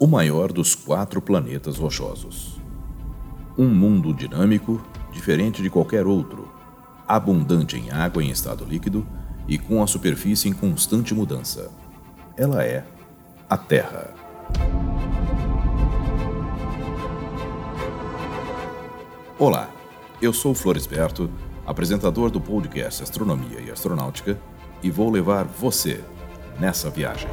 o maior dos quatro planetas rochosos. Um mundo dinâmico, diferente de qualquer outro, abundante em água em estado líquido e com a superfície em constante mudança. Ela é a Terra. Olá, eu sou Floresberto, apresentador do podcast Astronomia e Astronáutica, e vou levar você nessa viagem.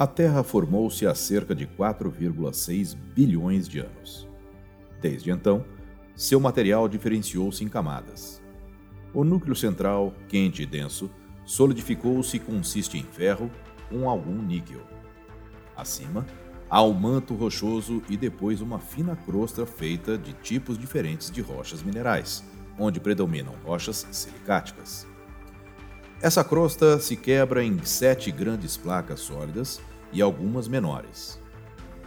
A Terra formou-se há cerca de 4,6 bilhões de anos. Desde então, seu material diferenciou-se em camadas. O núcleo central, quente e denso, solidificou-se e consiste em ferro com algum níquel. Acima, há o manto rochoso e depois uma fina crosta feita de tipos diferentes de rochas minerais, onde predominam rochas silicáticas. Essa crosta se quebra em sete grandes placas sólidas e algumas menores.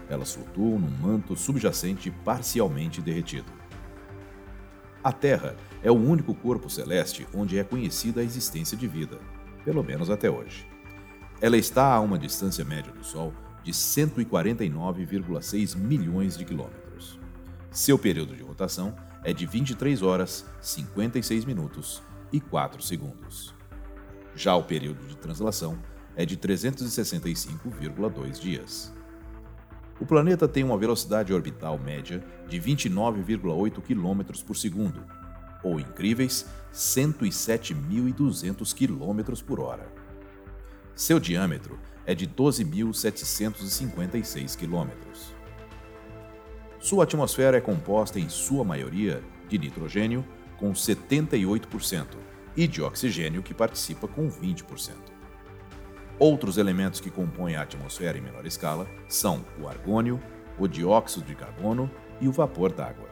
Elas flutuam num manto subjacente parcialmente derretido. A Terra é o único corpo celeste onde é conhecida a existência de vida, pelo menos até hoje. Ela está a uma distância média do Sol de 149,6 milhões de quilômetros. Seu período de rotação é de 23 horas, 56 minutos e 4 segundos. Já o período de translação é de 365,2 dias. O planeta tem uma velocidade orbital média de 29,8 km por segundo, ou incríveis 107.200 km por hora. Seu diâmetro é de 12.756 km. Sua atmosfera é composta em sua maioria de nitrogênio, com 78%, e de oxigênio, que participa com 20%. Outros elementos que compõem a atmosfera em menor escala são o argônio, o dióxido de carbono e o vapor d'água.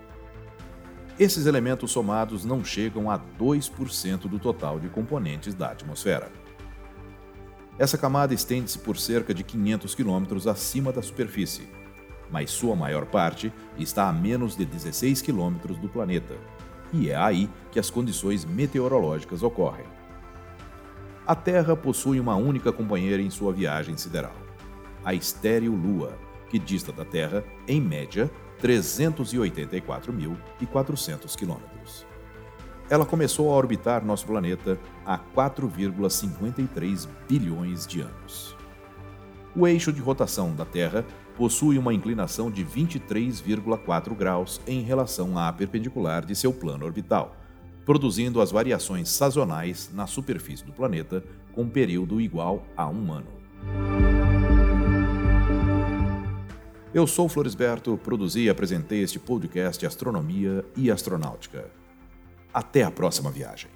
Esses elementos somados não chegam a 2% do total de componentes da atmosfera. Essa camada estende-se por cerca de 500 quilômetros acima da superfície, mas sua maior parte está a menos de 16 quilômetros do planeta, e é aí que as condições meteorológicas ocorrem a Terra possui uma única companheira em sua viagem sideral, a estéreo Lua, que dista da Terra, em média, 384.400 quilômetros. Ela começou a orbitar nosso planeta há 4,53 bilhões de anos. O eixo de rotação da Terra possui uma inclinação de 23,4 graus em relação à perpendicular de seu plano orbital produzindo as variações sazonais na superfície do planeta com período igual a um ano. Eu sou Floresberto, produzi e apresentei este podcast Astronomia e Astronáutica. Até a próxima viagem.